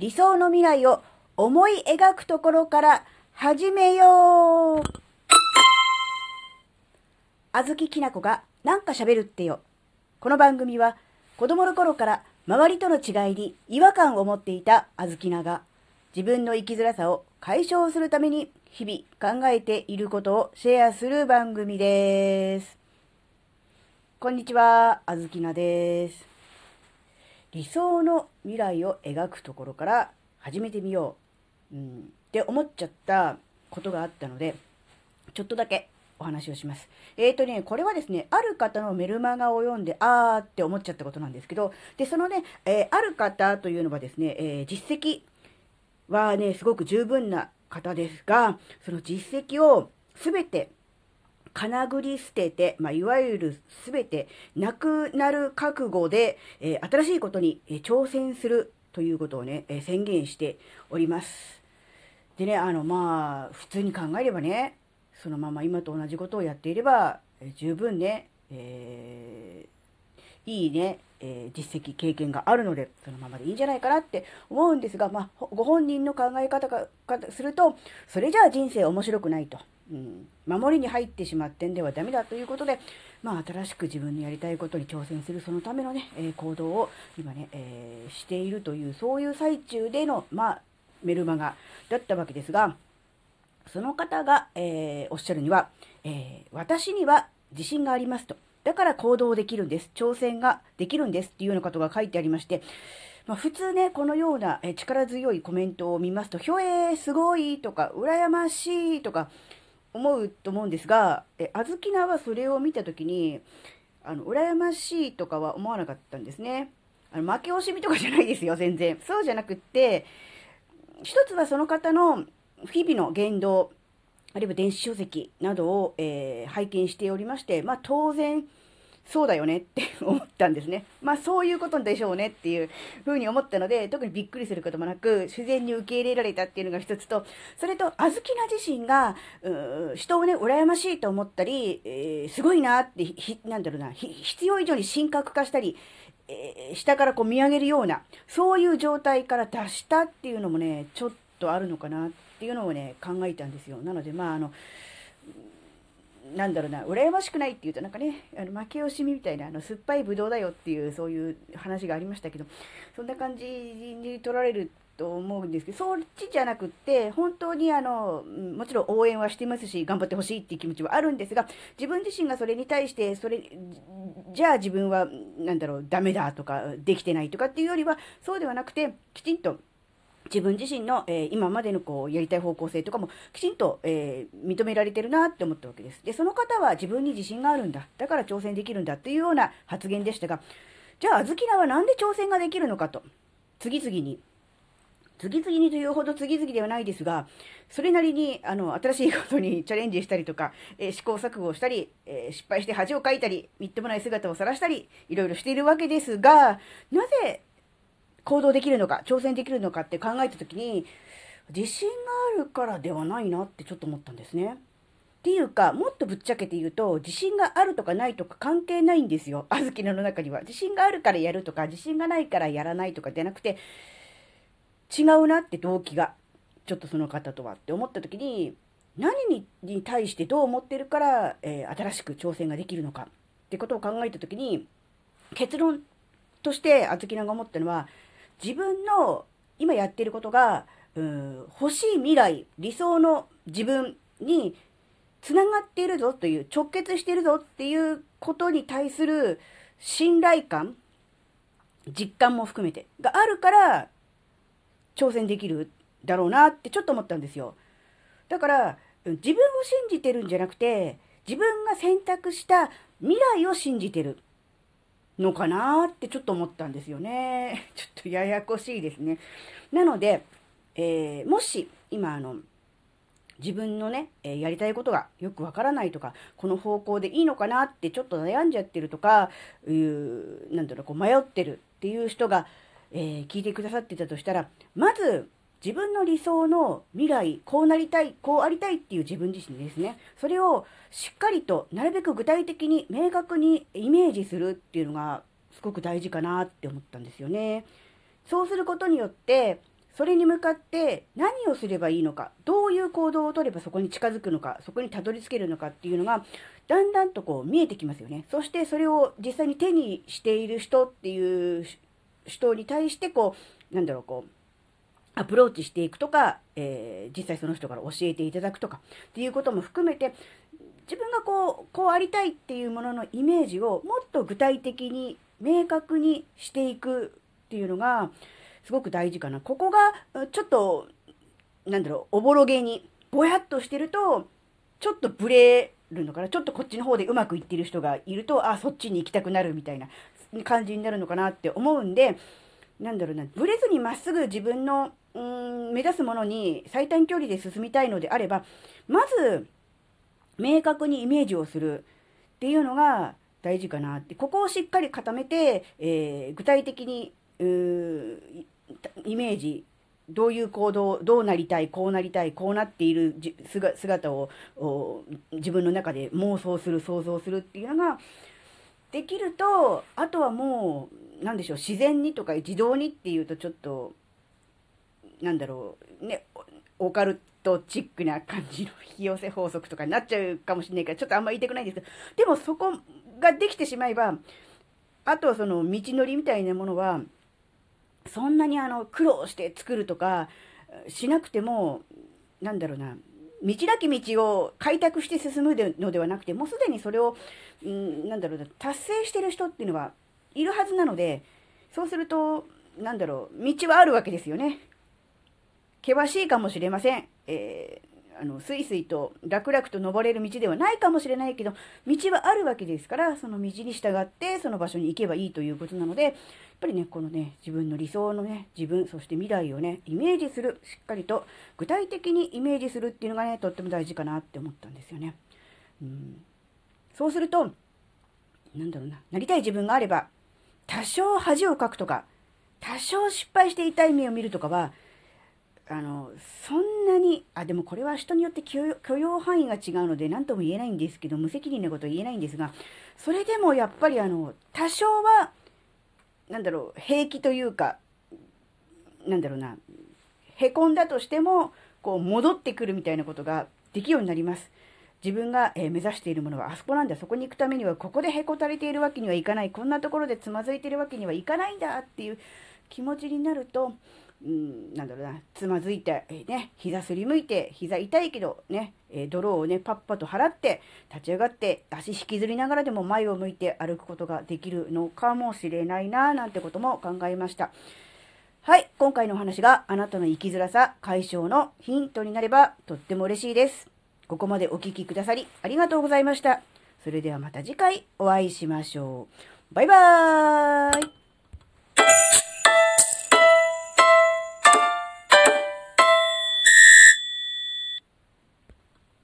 理想の未来を思い描くところから始めようあずききなこがなんか喋るってよ。この番組は子供の頃から周りとの違いに違和感を持っていたあずきなが自分の生きづらさを解消するために日々考えていることをシェアする番組です。こんにちは、あずきなです。理想の未来を描くところから始めてみよう、うん、って思っちゃったことがあったので、ちょっとだけお話をします。えーとね、これはですね、ある方のメルマガを読んで、あーって思っちゃったことなんですけど、で、そのね、えー、ある方というのはですね、えー、実績はね、すごく十分な方ですが、その実績をすべて金繰り捨てて、まあ、いわゆるすべてなくなる覚悟で、えー、新しいことに、えー、挑戦するということをね、えー、宣言しております。でね、あの、まあ、普通に考えればね、そのまま今と同じことをやっていれば、え十分ね、えいいね、え実績、経験があるので、そのままでいいんじゃないかなって思うんですが、まあ、ご本人の考え方かすると、それじゃあ人生面白くないと。うん、守りに入ってしまってんではダメだということで、まあ、新しく自分のやりたいことに挑戦するそのためのね、えー、行動を今ね、えー、しているという、そういう最中での、まあ、メルマガだったわけですが、その方が、えー、おっしゃるには、え私には自信がありますと。だから行動できるんです。挑戦ができるんですっていうようなことが書いてありまして、まあ、普通ね、このような力強いコメントを見ますと、ひょえー、すごいとか、羨ましいとか、思うと思うんですが、え、あずきなはそれを見たときに、あの、羨ましいとかは思わなかったんですね。あの、負け惜しみとかじゃないですよ、全然。そうじゃなくって、一つはその方の日々の言動、あるいは電子書籍などを、えー、拝見しておりまして、まあ当然、そうだよねって思ったんですね。まあそういうことでしょうねっていうふうに思ったので、特にびっくりすることもなく、自然に受け入れられたっていうのが一つと、それと、あずきな自身が、人をね、羨ましいと思ったり、えー、すごいなって、ひ、なんだろうな、必要以上に神格化したり、えー、下からこう見上げるような、そういう状態から脱したっていうのもね、ちょっとあるのかなってっていうのをね、考えたんですよ。なので、まあ、あの、なんだろうな、羨ましくないっていうとなんかね、あの負け惜しみみたいな、あの、酸っぱいブドウだよっていう、そういう話がありましたけど、そんな感じに取られると思うんですけど、そっちじゃなくって、本当にあの、もちろん応援はしてますし、頑張ってほしいっていう気持ちはあるんですが、自分自身がそれに対して、それ、じゃあ自分は、なんだろう、ダメだとか、できてないとかっていうよりは、そうではなくて、きちんと、自分自身の、えー、今までのこうやりたい方向性とかもきちんと、えー、認められてるなって思ったわけです。で、その方は自分に自信があるんだ。だから挑戦できるんだっていうような発言でしたが、じゃあ、あずきなはなんで挑戦ができるのかと。次々に。次々にというほど次々ではないですが、それなりに、あの、新しいことにチャレンジしたりとか、えー、試行錯誤したり、えー、失敗して恥をかいたり、みっともない姿を晒したり、いろいろしているわけですが、なぜ行動できるのか、挑戦できるのかって考えた時に、自信があるからではないなってちょっと思ったんですね。っていうか、もっとぶっちゃけて言うと、自信があるとかないとか関係ないんですよ。あずきの中には。自信があるからやるとか、自信がないからやらないとかじゃなくて、違うなって動機が。ちょっとその方とはって思った時に、何に対してどう思ってるから、えー、新しく挑戦ができるのかってことを考えた時に、結論として、あずきなが思ったのは、自分の今やってることが、うん、欲しい未来、理想の自分につながっているぞという、直結してるぞっていうことに対する信頼感、実感も含めて、があるから、挑戦できるだろうなってちょっと思ったんですよ。だから、自分を信じてるんじゃなくて、自分が選択した未来を信じてる。のかなってちょっと思ったんですよね。ちょっとややこしいですね。なので、えー、もし今あの、自分のね、えー、やりたいことがよくわからないとか、この方向でいいのかなってちょっと悩んじゃってるとか、いう、なんだろう、こう迷ってるっていう人が、えー、聞いてくださってたとしたら、まず、自分の理想の未来、こうなりたい、こうありたいっていう自分自身ですね。それをしっかりと、なるべく具体的に、明確にイメージするっていうのが、すごく大事かなって思ったんですよね。そうすることによって、それに向かって何をすればいいのか、どういう行動をとればそこに近づくのか、そこにたどり着けるのかっていうのが、だんだんとこう見えてきますよね。そしてそれを実際に手にしている人っていう人に対してこう、なんだろう、こう、アプローチしていくとか、えー、実際その人から教えていただくとかっていうことも含めて、自分がこう、こうありたいっていうもののイメージをもっと具体的に明確にしていくっていうのが、すごく大事かな。ここが、ちょっと、なんだろう、おぼろげに、ぼやっとしてると、ちょっとブレるのかな。ちょっとこっちの方でうまくいってる人がいると、あ、そっちに行きたくなるみたいな感じになるのかなって思うんで、なんだろうな、ブレずにまっすぐ自分の、うん、目指すものに最短距離で進みたいのであれば、まず、明確にイメージをするっていうのが大事かなって、ここをしっかり固めて、えー、具体的に、イメージ、どういう行動、どうなりたい、こうなりたい、こうなっている姿を自分の中で妄想する、想像するっていうのができると、あとはもう、なんでしょう、自然にとか自動にっていうとちょっと、なんだろう、ね、オカルトチックな感じの引き寄せ法則とかになっちゃうかもしれないから、ちょっとあんま言いたくないんですけど、でもそこができてしまえば、あとはその道のりみたいなものは、そんなにあの苦労して作るとかしなくても、なんだろうな、道なき道を開拓して進むのではなくて、もうすでにそれを、うん、なんだろうな、達成してる人っていうのはいるはずなので、そうすると、なんだろう、道はあるわけですよね。険しいかもしれません。えあの、スイスイと楽々と登れる道ではないかもしれないけど、道はあるわけですから、その道に従ってその場所に行けばいいということなので、やっぱりね、このね、自分の理想のね、自分、そして未来をね、イメージする、しっかりと具体的にイメージするっていうのがね、とっても大事かなって思ったんですよね。うん、そうすると、なんだろうな、なりたい自分があれば、多少恥をかくとか、多少失敗して痛い目を見るとかは、あの、そんなに、あ、でもこれは人によって許容範囲が違うので何とも言えないんですけど、無責任なことは言えないんですが、それでもやっぱりあの、多少は、なんだろう、平気というか、なんだろうな、へこんだとしても、こう戻ってくるみたいなことができるようになります。自分が、え目指しているものはあそこなんだ。そこに行くためにはここでへこたれているわけにはいかない。こんなところでつまずいているわけにはいかないんだっていう気持ちになると、うん、なんだろうな、つまずいて、えー、ね、膝すりむいて、膝痛いけど、ね、えー、泥をね、パッパと払って、立ち上がって、足引きずりながらでも前を向いて歩くことができるのかもしれないな、なんてことも考えました。はい、今回のお話があなたの生きづらさ解消のヒントになればとっても嬉しいです。ここまでお聴きくださりありがとうございました。それではまた次回お会いしましょう。バイバーイ